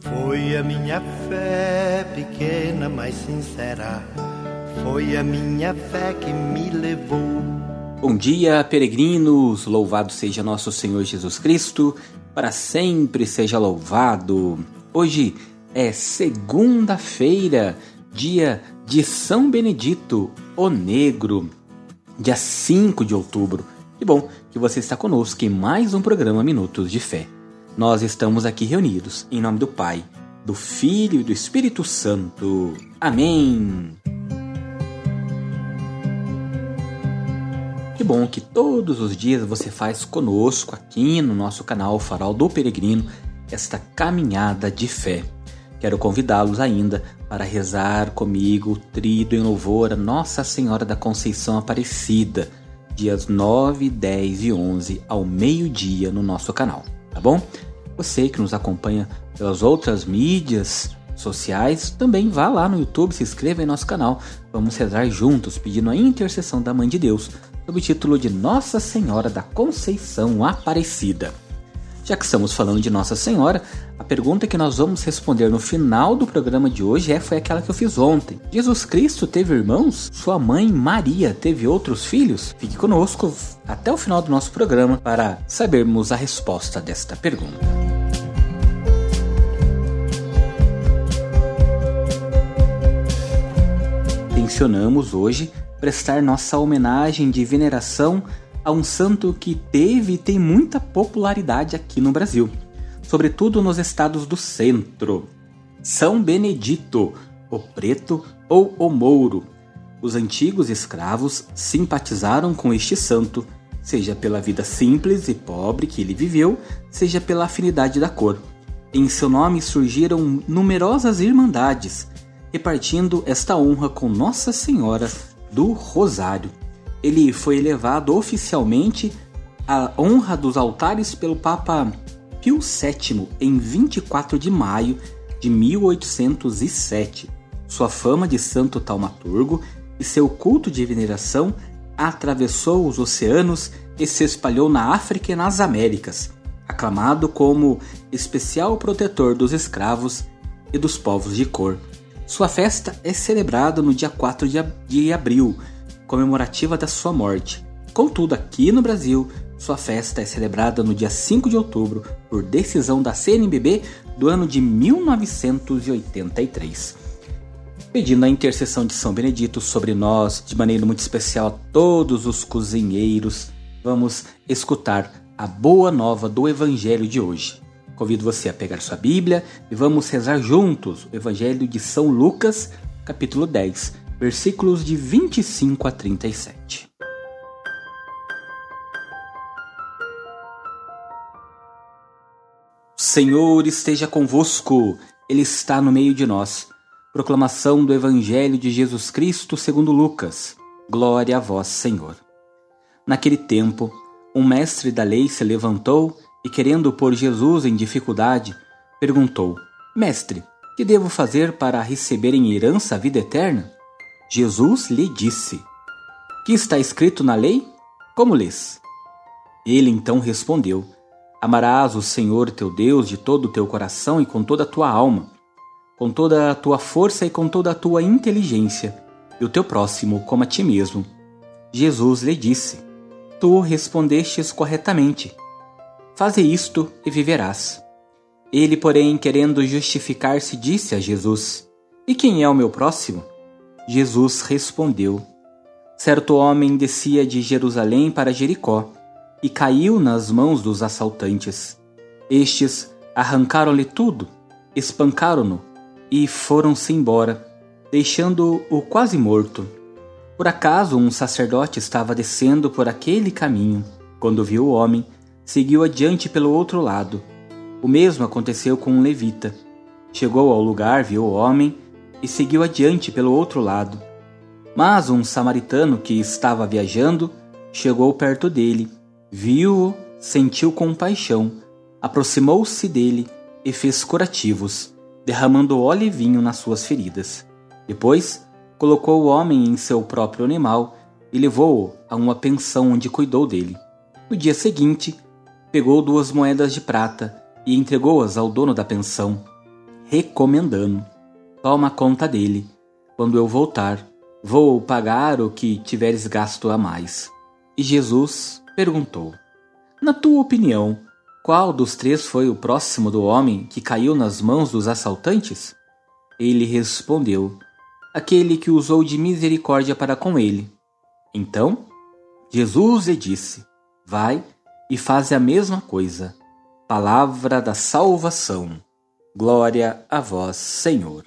Foi a minha fé pequena, mas sincera. Foi a minha fé que me levou. Bom dia, peregrinos! Louvado seja nosso Senhor Jesus Cristo, para sempre seja louvado. Hoje é segunda-feira, dia de São Benedito, o Negro, dia 5 de outubro. Que bom que você está conosco em mais um programa Minutos de Fé. Nós estamos aqui reunidos em nome do Pai, do Filho e do Espírito Santo. Amém. Que bom que todos os dias você faz conosco aqui no nosso canal Farol do Peregrino esta caminhada de fé. Quero convidá-los ainda para rezar comigo o trido em louvor a Nossa Senhora da Conceição Aparecida, dias 9, 10 e 11 ao meio-dia no nosso canal, tá bom? Você que nos acompanha pelas outras mídias sociais, também vá lá no YouTube, se inscreva em nosso canal. Vamos rezar juntos, pedindo a intercessão da Mãe de Deus, sob o título de Nossa Senhora da Conceição Aparecida. Já que estamos falando de Nossa Senhora, a pergunta que nós vamos responder no final do programa de hoje é foi aquela que eu fiz ontem. Jesus Cristo teve irmãos? Sua mãe Maria teve outros filhos? Fique conosco até o final do nosso programa para sabermos a resposta desta pergunta. Tensionamos hoje prestar nossa homenagem de veneração a um santo que teve e tem muita popularidade aqui no Brasil, sobretudo nos estados do centro. São Benedito, o Preto ou o Mouro. Os antigos escravos simpatizaram com este santo, seja pela vida simples e pobre que ele viveu, seja pela afinidade da cor. Em seu nome surgiram numerosas irmandades, repartindo esta honra com Nossa Senhora do Rosário ele foi elevado oficialmente à honra dos altares pelo Papa Pio VII em 24 de maio de 1807. Sua fama de santo taumaturgo e seu culto de veneração atravessou os oceanos e se espalhou na África e nas Américas, aclamado como especial protetor dos escravos e dos povos de cor. Sua festa é celebrada no dia 4 de abril, comemorativa da sua morte. Contudo, aqui no Brasil, sua festa é celebrada no dia 5 de outubro por decisão da CNBB do ano de 1983. Pedindo a intercessão de São Benedito sobre nós, de maneira muito especial a todos os cozinheiros, vamos escutar a boa nova do Evangelho de hoje. Convido você a pegar sua Bíblia e vamos rezar juntos o Evangelho de São Lucas, capítulo 10, versículos de 25 a 37. O Senhor esteja convosco, Ele está no meio de nós. Proclamação do Evangelho de Jesus Cristo segundo Lucas. Glória a vós, Senhor. Naquele tempo, um mestre da lei se levantou e, querendo pôr Jesus em dificuldade, perguntou: Mestre, que devo fazer para receber em herança a vida eterna? Jesus lhe disse: Que está escrito na lei? Como lês? Ele então respondeu: Amarás o Senhor teu Deus de todo o teu coração e com toda a tua alma, com toda a tua força e com toda a tua inteligência, e o teu próximo como a ti mesmo. Jesus lhe disse: Tu respondestes corretamente. Faze isto e viverás. Ele, porém, querendo justificar-se, disse a Jesus: E quem é o meu próximo? Jesus respondeu: Certo homem descia de Jerusalém para Jericó e caiu nas mãos dos assaltantes. Estes arrancaram-lhe tudo, espancaram-no e foram-se embora, deixando-o quase morto. Por acaso um sacerdote estava descendo por aquele caminho. Quando viu o homem, seguiu adiante pelo outro lado. O mesmo aconteceu com um levita. Chegou ao lugar, viu o homem e seguiu adiante pelo outro lado. Mas um samaritano que estava viajando chegou perto dele, viu-o, sentiu compaixão, aproximou-se dele e fez curativos, derramando óleo e vinho nas suas feridas. Depois, colocou o homem em seu próprio animal e levou-o a uma pensão onde cuidou dele. No dia seguinte, pegou duas moedas de prata e entregou-as ao dono da pensão. recomendando: Toma conta dele. Quando eu voltar, vou pagar o que tiveres gasto a mais. E Jesus perguntou: Na tua opinião, qual dos três foi o próximo do homem que caiu nas mãos dos assaltantes? Ele respondeu: Aquele que usou de misericórdia para com ele. Então, Jesus lhe disse: Vai e faz a mesma coisa. Palavra da salvação. Glória a vós, Senhor.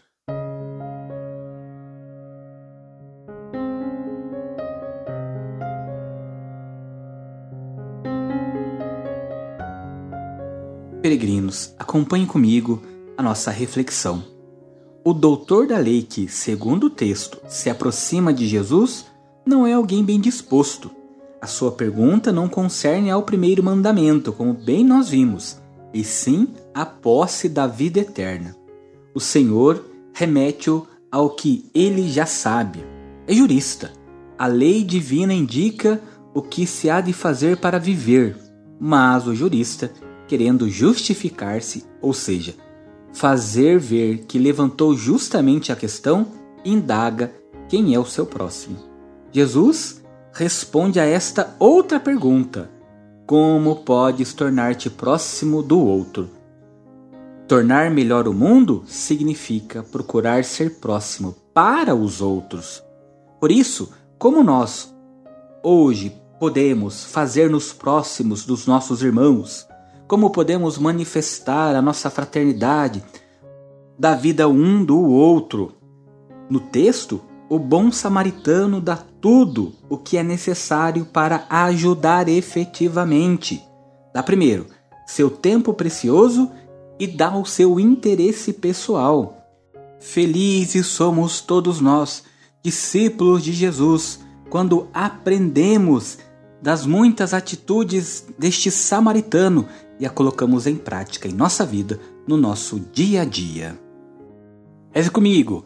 Peregrinos, acompanhem comigo a nossa reflexão. O doutor da lei que, segundo o texto, se aproxima de Jesus não é alguém bem disposto. A sua pergunta não concerne ao primeiro mandamento, como bem nós vimos, e sim à posse da vida eterna. O Senhor remete-o ao que ele já sabe. É jurista. A lei divina indica o que se há de fazer para viver, mas o jurista querendo justificar-se, ou seja, fazer ver que levantou justamente a questão, indaga quem é o seu próximo. Jesus responde a esta outra pergunta: Como podes tornar-te próximo do outro? Tornar melhor o mundo significa procurar ser próximo para os outros. Por isso, como nós hoje podemos fazer-nos próximos dos nossos irmãos, como podemos manifestar a nossa fraternidade da vida um do outro. No texto, o bom samaritano dá tudo o que é necessário para ajudar efetivamente. Dá primeiro seu tempo precioso e dá o seu interesse pessoal. Felizes somos todos nós, discípulos de Jesus, quando aprendemos das muitas atitudes deste samaritano e a colocamos em prática em nossa vida, no nosso dia a dia. Reze comigo,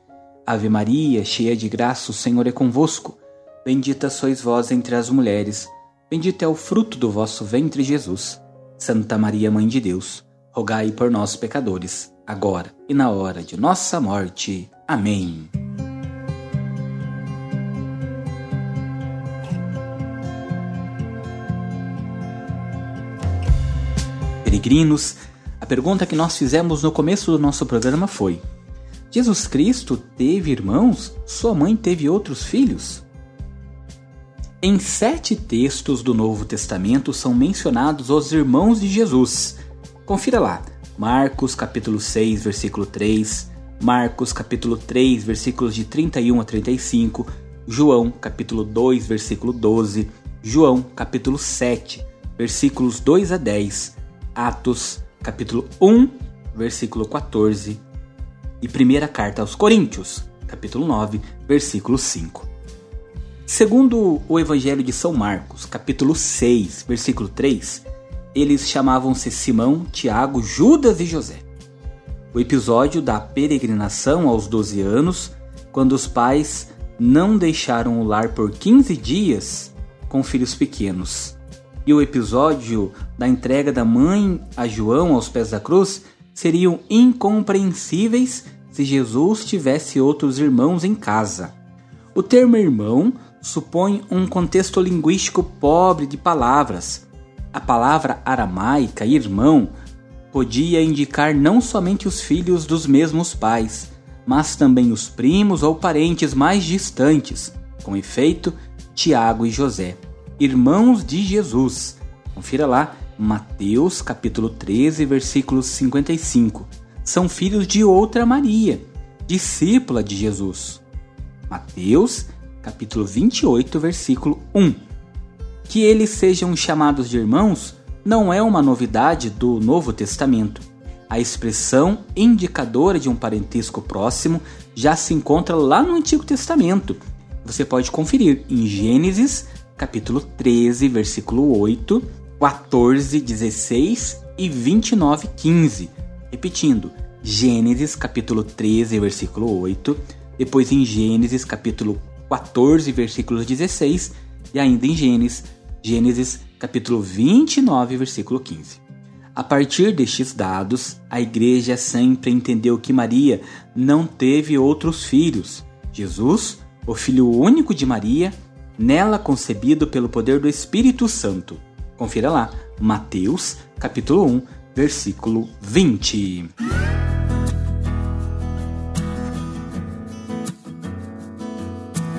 Ave Maria, cheia de graça, o Senhor é convosco. Bendita sois vós entre as mulheres, bendito é o fruto do vosso ventre, Jesus. Santa Maria, Mãe de Deus, rogai por nós, pecadores, agora e na hora de nossa morte. Amém. Peregrinos, pergunta que nós fizemos no começo do nosso programa foi: Jesus Cristo teve irmãos? Sua mãe teve outros filhos? Em sete textos do Novo Testamento são mencionados os irmãos de Jesus. Confira lá: Marcos capítulo 6, versículo 3, Marcos capítulo 3, versículos de 31 a 35, João capítulo 2, versículo 12, João capítulo 7, versículos 2 a 10, Atos capítulo 1, versículo 14, e primeira carta aos Coríntios, capítulo 9, versículo 5. Segundo o Evangelho de São Marcos, capítulo 6, versículo 3, eles chamavam-se Simão, Tiago, Judas e José. O episódio da peregrinação aos 12 anos, quando os pais não deixaram o lar por 15 dias com filhos pequenos e o episódio da entrega da mãe a João aos pés da cruz seriam incompreensíveis se Jesus tivesse outros irmãos em casa. O termo irmão supõe um contexto linguístico pobre de palavras. A palavra aramaica irmão podia indicar não somente os filhos dos mesmos pais, mas também os primos ou parentes mais distantes, com efeito, Tiago e José irmãos de Jesus. Confira lá, Mateus capítulo 13, versículo 55. São filhos de outra Maria, discípula de Jesus. Mateus capítulo 28, versículo 1. Que eles sejam chamados de irmãos não é uma novidade do Novo Testamento. A expressão indicadora de um parentesco próximo já se encontra lá no Antigo Testamento. Você pode conferir em Gênesis, capítulo 13, versículo 8, 14, 16 e 29, 15. Repetindo, Gênesis, capítulo 13, versículo 8, depois em Gênesis, capítulo 14, versículo 16 e ainda em Gênesis, Gênesis, capítulo 29, versículo 15. A partir destes dados, a igreja sempre entendeu que Maria não teve outros filhos. Jesus, o filho único de Maria, nela concebido pelo poder do Espírito Santo. Confira lá, Mateus, capítulo 1, versículo 20.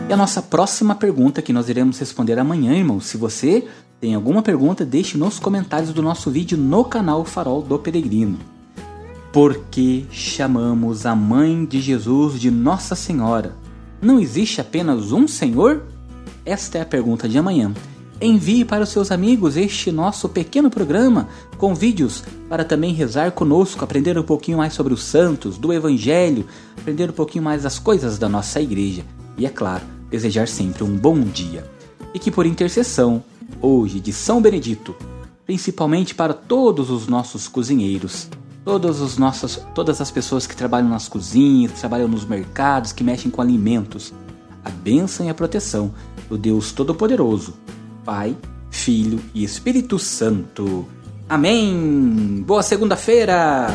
E a nossa próxima pergunta que nós iremos responder amanhã, irmão, se você tem alguma pergunta, deixe nos comentários do nosso vídeo no canal Farol do Peregrino. Por que chamamos a mãe de Jesus de Nossa Senhora? Não existe apenas um Senhor? Esta é a pergunta de amanhã. Envie para os seus amigos este nosso pequeno programa com vídeos para também rezar conosco, aprender um pouquinho mais sobre os santos, do Evangelho, aprender um pouquinho mais das coisas da nossa igreja e, é claro, desejar sempre um bom dia. E que por intercessão hoje de São Benedito, principalmente para todos os nossos cozinheiros, todas, nossos, todas as pessoas que trabalham nas cozinhas, que trabalham nos mercados, que mexem com alimentos. A bênção e a proteção do Deus Todo-Poderoso, Pai, Filho e Espírito Santo. Amém! Boa segunda-feira!